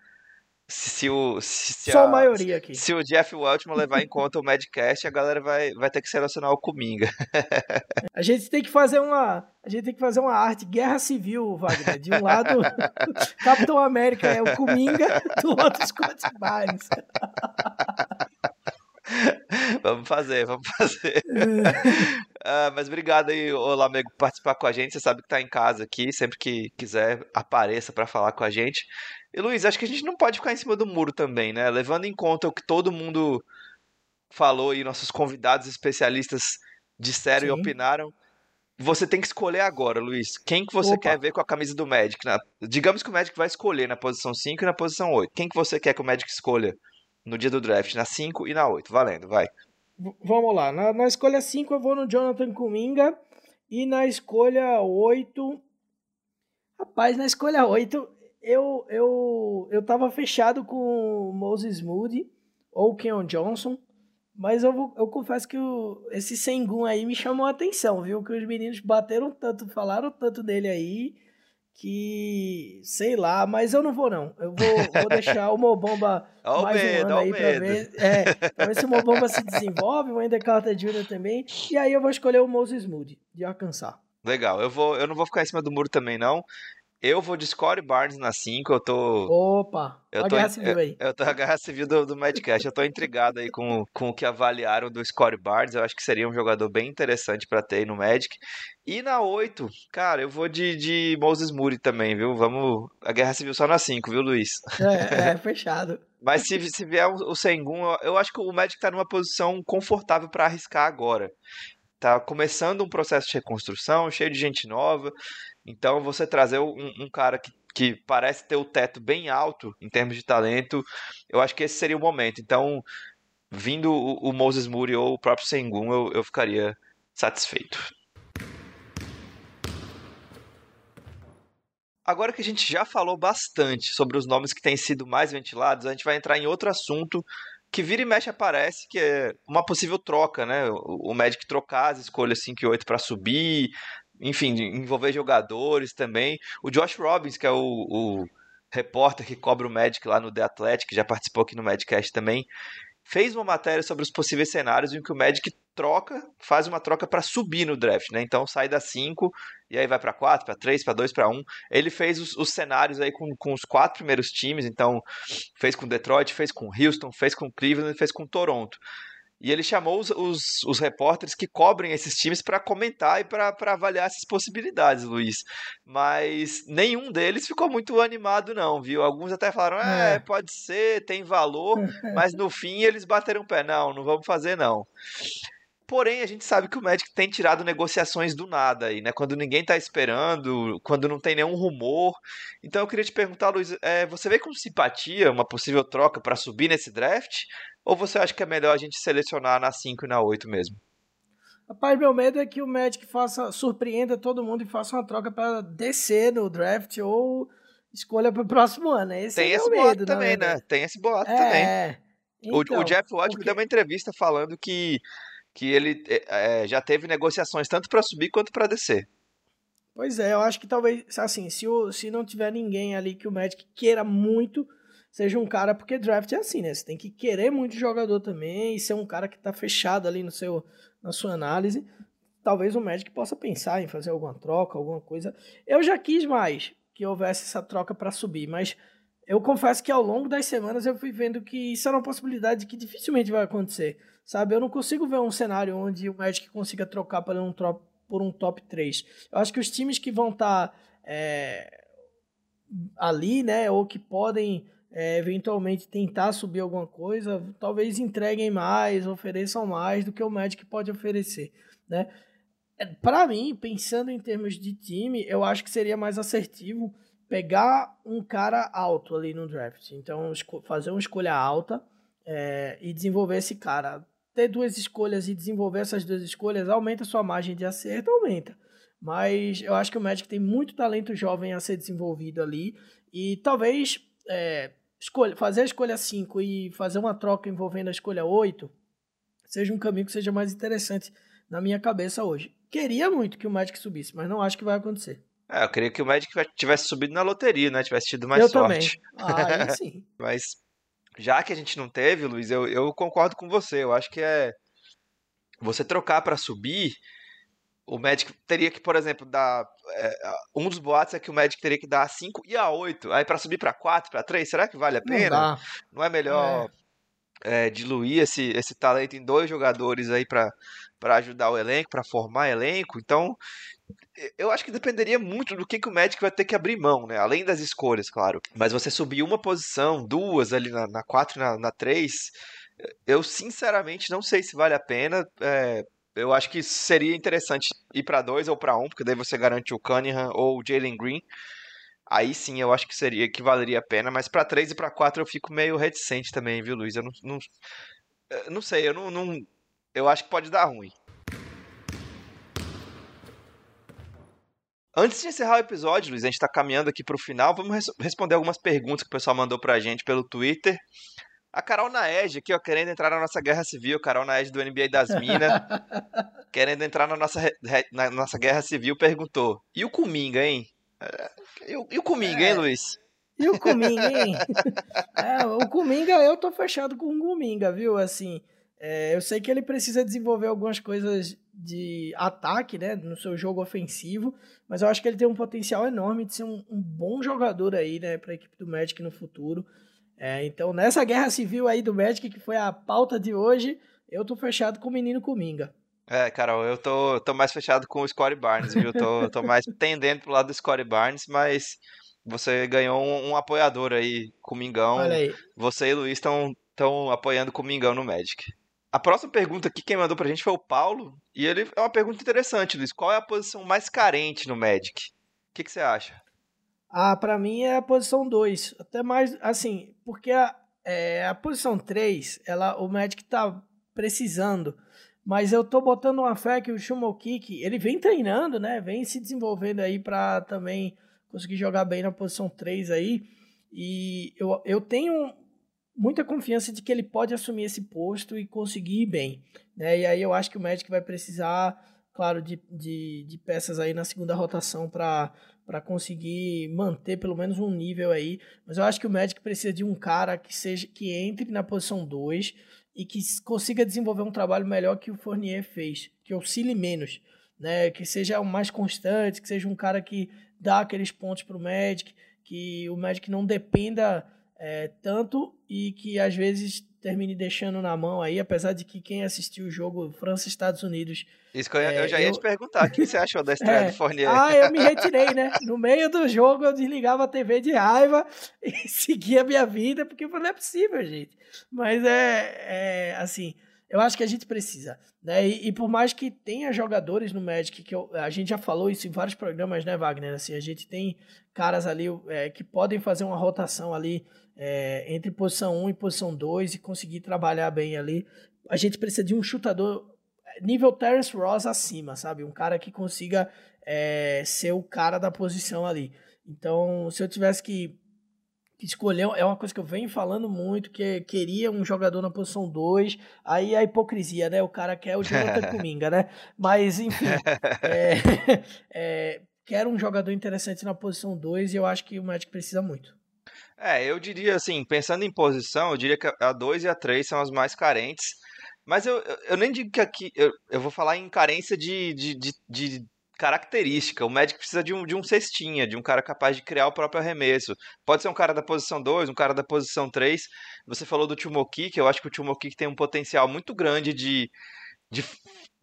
se o se Só a, a maioria aqui. Se o Jeff Weltman levar em conta o Madcast, a galera vai, vai ter que selecionar o Kuminga. a gente tem que fazer uma a gente tem que fazer uma arte guerra civil, Wagner. De um lado, Capitão América é o Kuminga, do outro Scott Barnes. vamos fazer, vamos fazer. uh, mas obrigado aí, olá, amigo, por participar com a gente. Você sabe que tá em casa aqui, sempre que quiser, apareça para falar com a gente. E Luiz, acho que a gente não pode ficar em cima do muro também, né? Levando em conta o que todo mundo falou e nossos convidados especialistas disseram Sim. e opinaram. Você tem que escolher agora, Luiz. Quem que você Opa. quer ver com a camisa do Magic? Na... Digamos que o Magic vai escolher na posição 5 e na posição 8. Quem que você quer que o Magic escolha no dia do draft? Na 5 e na 8. Valendo, vai. V vamos lá. Na, na escolha 5 eu vou no Jonathan Kuminga. E na escolha 8. Rapaz, na escolha 8 eu, eu, eu tava fechado com Moses Moody ou Keon Johnson, mas eu, eu confesso que o, esse Sengun aí me chamou a atenção, viu? Que os meninos bateram tanto, falaram tanto dele aí, que sei lá, mas eu não vou não. Eu vou, vou deixar o Mobomba mais medo, um ano aí pra ver, é, pra ver se o Mobomba se desenvolve, o Ender Carter Jr. também, e aí eu vou escolher o Moses Moody, de alcançar. Legal, eu, vou, eu não vou ficar em cima do muro também não. Eu vou de Scottie Barnes na 5, eu tô... Opa, eu a tô, guerra civil aí. Eu, eu tô a guerra civil do, do Madcast, eu tô intrigado aí com, com o que avaliaram do Scottie Barnes, eu acho que seria um jogador bem interessante para ter aí no Magic. E na 8, cara, eu vou de, de Moses Moody também, viu? Vamos, a guerra civil só na 5, viu, Luiz? É, é fechado. Mas se, se vier o, o Sengun, eu acho que o Magic tá numa posição confortável para arriscar agora tá começando um processo de reconstrução, cheio de gente nova. Então, você trazer um, um cara que, que parece ter o teto bem alto em termos de talento, eu acho que esse seria o momento. Então, vindo o, Moses Moody ou o próprio Sengun, eu, eu ficaria satisfeito. Agora que a gente já falou bastante sobre os nomes que têm sido mais ventilados, a gente vai entrar em outro assunto que vira e mexe aparece, que é uma possível troca, né? O Magic trocar as escolhas 5 e 8 para subir, enfim, envolver jogadores também. O Josh Robbins, que é o, o repórter que cobra o Magic lá no The Athletic, já participou aqui no Madcast também, fez uma matéria sobre os possíveis cenários em que o Magic troca, faz uma troca para subir no draft, né? Então sai da 5 e aí vai para 4, para 3, para 2, para 1. Ele fez os, os, cenários aí com, com os quatro primeiros times, então fez com Detroit, fez com Houston, fez com Cleveland fez com Toronto. E ele chamou os, os, os repórteres que cobrem esses times para comentar e para avaliar essas possibilidades, Luiz. Mas nenhum deles ficou muito animado, não, viu? Alguns até falaram, é, é pode ser, tem valor, mas no fim eles bateram o pé. Não, não vamos fazer, não. Porém, a gente sabe que o Magic tem tirado negociações do nada aí, né? Quando ninguém tá esperando, quando não tem nenhum rumor. Então eu queria te perguntar, Luiz, é, você vê com simpatia uma possível troca para subir nesse draft? Ou você acha que é melhor a gente selecionar na 5 e na 8 mesmo? Rapaz, meu medo é que o Magic faça, surpreenda todo mundo e faça uma troca para descer no draft ou escolha para o próximo ano. Esse tem é esse boato medo, também, né? Tem esse boato é, também. Então, o, o, então, Jeff Watt porque... deu uma entrevista falando que, que ele é, já teve negociações tanto para subir quanto para descer. Pois é, eu acho que talvez, assim, se, o, se não tiver ninguém ali que o Magic queira muito, seja um cara, porque draft é assim, né? Você tem que querer muito jogador também e ser um cara que tá fechado ali no seu, na sua análise. Talvez o Magic possa pensar em fazer alguma troca, alguma coisa. Eu já quis mais que houvesse essa troca para subir, mas eu confesso que ao longo das semanas eu fui vendo que isso é uma possibilidade que dificilmente vai acontecer, sabe? Eu não consigo ver um cenário onde o Magic consiga trocar por um, por um top 3. Eu acho que os times que vão estar tá, é, ali, né, ou que podem é, eventualmente tentar subir alguma coisa, talvez entreguem mais, ofereçam mais do que o Magic pode oferecer, né? É, Para mim, pensando em termos de time, eu acho que seria mais assertivo pegar um cara alto ali no draft. Então, fazer uma escolha alta é, e desenvolver esse cara. Ter duas escolhas e desenvolver essas duas escolhas aumenta sua margem de acerto, aumenta. Mas eu acho que o Magic tem muito talento jovem a ser desenvolvido ali. E talvez é, escolha, fazer a escolha 5 e fazer uma troca envolvendo a escolha 8 seja um caminho que seja mais interessante na minha cabeça hoje. Queria muito que o Magic subisse, mas não acho que vai acontecer. É, eu queria que o Magic tivesse subido na loteria, né? Tivesse tido mais eu sorte. Também. Ah, aí sim. mas já que a gente não teve, Luiz, eu, eu concordo com você. Eu acho que é você trocar para subir. O Magic teria que, por exemplo, dar. É, um dos boatos é que o Magic teria que dar a 5 e a 8. Aí para subir para 4, para 3, será que vale a pena? Não, não é melhor é. É, diluir esse, esse talento em dois jogadores aí para ajudar o elenco, para formar elenco? Então, eu acho que dependeria muito do que, que o Magic vai ter que abrir mão, né? Além das escolhas, claro. Mas você subir uma posição, duas ali na, na 4 e na, na 3, eu sinceramente não sei se vale a pena. É, eu acho que seria interessante ir para dois ou para um, porque daí você garante o Cunningham ou o Jalen Green. Aí sim eu acho que seria que valeria a pena, mas para 3 e para 4 eu fico meio reticente também, viu, Luiz? Eu não, não, não sei, eu não, não. Eu acho que pode dar ruim. Antes de encerrar o episódio, Luiz, a gente está caminhando aqui para o final. Vamos res responder algumas perguntas que o pessoal mandou para a gente pelo Twitter. A Carol Naed aqui, ó, querendo entrar na nossa guerra civil. Carol Naed do NBA das Minas, querendo entrar na nossa, na nossa guerra civil, perguntou: e o Cominga, hein? E o, e o Cominga, é. hein, Luiz? E o Cominga, hein? é, o Cominga, eu tô fechado com o Cominga, viu? Assim, é, eu sei que ele precisa desenvolver algumas coisas de ataque, né, no seu jogo ofensivo, mas eu acho que ele tem um potencial enorme de ser um, um bom jogador aí, né, para a equipe do Magic no futuro. É, então, nessa guerra civil aí do Magic, que foi a pauta de hoje, eu tô fechado com o menino Cominga. É, Carol, eu tô, tô mais fechado com o Scottie Barnes, viu? Tô, tô mais tendendo pro lado do Scottie Barnes, mas você ganhou um, um apoiador aí, Comingão. Olha aí. Você e o Luiz estão apoiando o Comingão no Magic. A próxima pergunta aqui, quem mandou pra gente foi o Paulo, e ele é uma pergunta interessante, Luiz. Qual é a posição mais carente no Magic? O que, que você acha? Ah, para mim é a posição 2. Até mais, assim, porque a, é, a posição 3, ela, o Magic tá precisando. Mas eu tô botando uma fé que o Shumokiki, ele vem treinando, né? Vem se desenvolvendo aí para também conseguir jogar bem na posição 3 aí. E eu, eu tenho muita confiança de que ele pode assumir esse posto e conseguir ir bem. Né? E aí eu acho que o Magic vai precisar, claro, de, de, de peças aí na segunda rotação para para conseguir manter pelo menos um nível aí. Mas eu acho que o Magic precisa de um cara que seja que entre na posição 2 e que consiga desenvolver um trabalho melhor que o Fournier fez, que oscile menos, né? Que seja o mais constante, que seja um cara que dá aqueles pontos para o Magic, que o Magic não dependa é, tanto e que às vezes termine deixando na mão aí, apesar de que quem assistiu o jogo França-Estados Unidos. Isso que eu, é, eu já ia eu... te perguntar, o que você achou da estreia é, do Fournier? Ah, eu me retirei, né? No meio do jogo eu desligava a TV de raiva e seguia a minha vida, porque eu falei, não é possível, gente. Mas é, é assim, eu acho que a gente precisa, né? E, e, por mais que tenha jogadores no Magic, que eu, a gente já falou isso em vários programas, né, Wagner? Assim, a gente tem caras ali é, que podem fazer uma rotação ali é, entre posição 1 e posição 2 e conseguir trabalhar bem ali. A gente precisa de um chutador nível Terence Ross acima, sabe? Um cara que consiga é, ser o cara da posição ali. Então, se eu tivesse que, que escolher, é uma coisa que eu venho falando muito, que queria um jogador na posição 2, aí a hipocrisia, né? O cara quer o Jonathan Kuminga, né? Mas, enfim, é, é, quero um jogador interessante na posição 2 e eu acho que o Magic precisa muito. É, eu diria assim, pensando em posição, eu diria que a 2 e a 3 são as mais carentes. Mas eu, eu nem digo que aqui. Eu, eu vou falar em carência de, de, de, de característica. O Magic precisa de um, de um cestinha, de um cara capaz de criar o próprio arremesso. Pode ser um cara da posição 2, um cara da posição 3. Você falou do Timoki, que eu acho que o Timoki tem um potencial muito grande de, de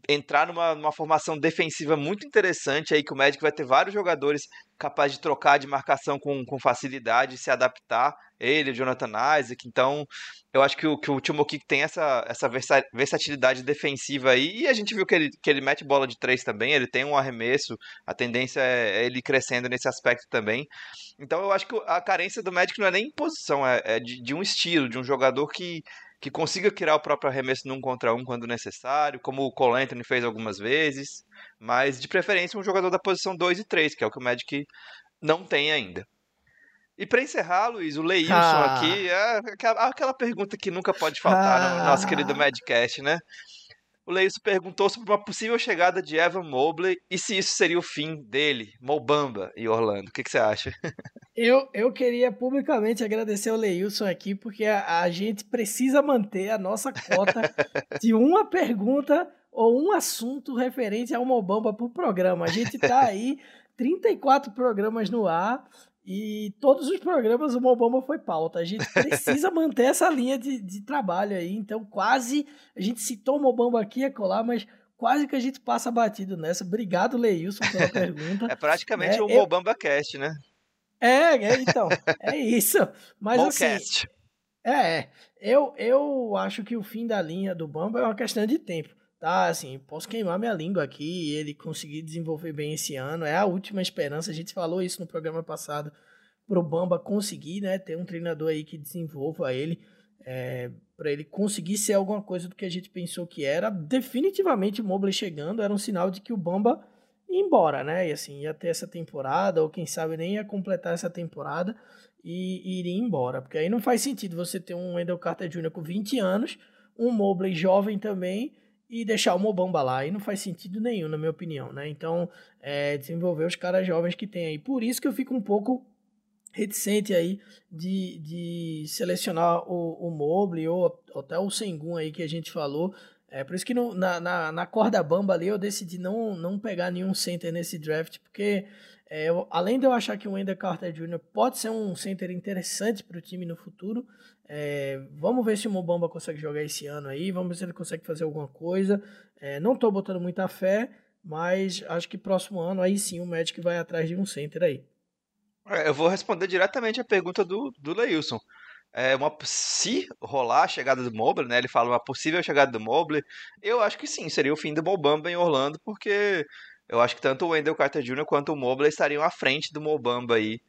entrar numa, numa, formação defensiva muito interessante aí, que o Magic vai ter vários jogadores capazes de trocar de marcação com, com facilidade, se adaptar, ele, o Jonathan Isaac, então eu acho que o, que o Timo Kik tem essa, essa versatilidade defensiva aí, e a gente viu que ele, que ele mete bola de três também, ele tem um arremesso, a tendência é, é ele crescendo nesse aspecto também, então eu acho que a carência do Magic não é nem em posição, é, é de, de um estilo, de um jogador que que consiga criar o próprio arremesso num contra um quando necessário, como o Cole Anthony fez algumas vezes, mas de preferência um jogador da posição 2 e 3, que é o que o Magic não tem ainda. E para encerrar, Luiz, o Leilson ah. aqui, é aquela pergunta que nunca pode faltar ah. no nosso querido Madcast, né? O Leilson perguntou sobre uma possível chegada de Evan Mobley e se isso seria o fim dele, Mobamba, e Orlando. O que, que você acha? Eu, eu queria publicamente agradecer ao Leilson aqui, porque a, a gente precisa manter a nossa cota de uma pergunta ou um assunto referente ao Mobamba por programa. A gente está aí, 34 programas no ar, e todos os programas o Mobamba foi pauta. A gente precisa manter essa linha de, de trabalho aí. Então, quase. A gente citou o Mobamba aqui e colar, mas quase que a gente passa batido nessa. Obrigado, Leilson, pela pergunta. É praticamente é, um eu... Mobamba Cast, né? É, é então. É isso. Mas assim. É, é, eu, eu acho que o fim da linha do Bamba é uma questão de tempo tá, assim, posso queimar minha língua aqui e ele conseguir desenvolver bem esse ano. É a última esperança. A gente falou isso no programa passado pro Bamba conseguir, né, ter um treinador aí que desenvolva ele, é, para ele conseguir ser alguma coisa do que a gente pensou que era. Definitivamente o Mobley chegando era um sinal de que o Bamba ia embora, né? E assim, ia ter essa temporada, ou quem sabe nem ia completar essa temporada e, e iria embora. Porque aí não faz sentido você ter um Wendell Carter Jr. com 20 anos, um Mobley jovem também e deixar o Mobamba lá. E não faz sentido nenhum, na minha opinião, né? Então, é, desenvolver os caras jovens que tem aí. Por isso que eu fico um pouco reticente aí de, de selecionar o, o Mobley ou até o Sengun aí que a gente falou. É por isso que no, na, na, na, corda bamba ali eu decidi não, não pegar nenhum center nesse draft, porque é, eu, além de eu achar que o Wendell Carter Jr. pode ser um center interessante para o time no futuro, é, vamos ver se o Mobamba consegue jogar esse ano aí, vamos ver se ele consegue fazer alguma coisa. É, não estou botando muita fé, mas acho que próximo ano aí sim o Magic vai atrás de um center aí. É, eu vou responder diretamente a pergunta do, do Leilson. É uma, se rolar a chegada do Mobley, né? Ele fala uma possível chegada do Mobley. Eu acho que sim, seria o fim do Mobamba em Orlando, porque eu acho que tanto o Wendell Carter Jr. quanto o Mobley estariam à frente do Mobamba aí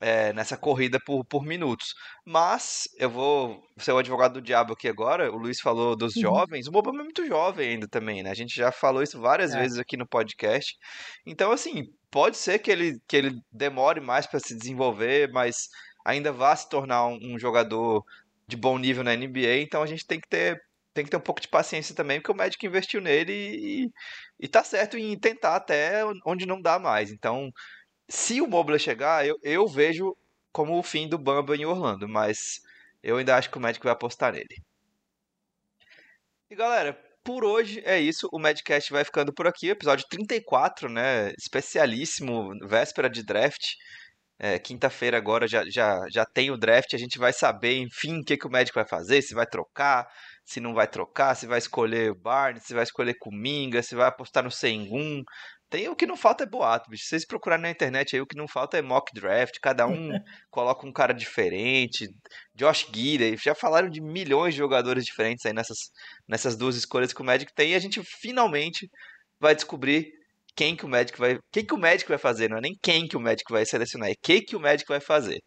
é, nessa corrida por, por minutos. Mas eu vou ser o advogado do diabo aqui agora. O Luiz falou dos uhum. jovens. O Mobamba é muito jovem ainda também, né? A gente já falou isso várias é. vezes aqui no podcast. Então, assim, pode ser que ele, que ele demore mais para se desenvolver, mas ainda vá se tornar um, um jogador de bom nível na NBA. Então a gente tem que ter tem que ter um pouco de paciência também, porque o Magic investiu nele e, e tá certo em tentar até onde não dá mais. Então, se o Mobley chegar, eu, eu vejo como o fim do Bamba em Orlando, mas eu ainda acho que o Magic vai apostar nele. E galera, por hoje é isso. O Madcast vai ficando por aqui. Episódio 34, né? Especialíssimo, véspera de draft. É, Quinta-feira agora já, já, já tem o draft. A gente vai saber, enfim, o que, que o Magic vai fazer. Se vai trocar, se não vai trocar, se vai escolher o Barnes, se vai escolher Kuminga, se vai apostar no Sengun. Tem o que não falta é boato, bicho. Se vocês procurarem na internet aí, o que não falta é mock draft. Cada um coloca um cara diferente. Josh Gidey. Já falaram de milhões de jogadores diferentes aí nessas, nessas duas escolhas que o Magic tem. E a gente finalmente vai descobrir quem que o Magic vai, quem que o Magic vai fazer, não é nem quem que o Magic vai selecionar, é quem que o Magic vai fazer.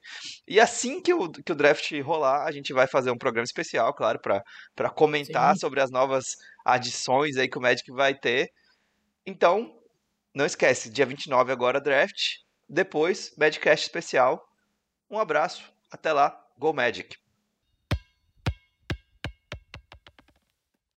E assim que o, que o draft rolar, a gente vai fazer um programa especial, claro, para comentar Sim. sobre as novas adições aí que o Magic vai ter. Então, não esquece, dia 29 agora draft, depois Magicast especial. Um abraço, até lá, Go Magic!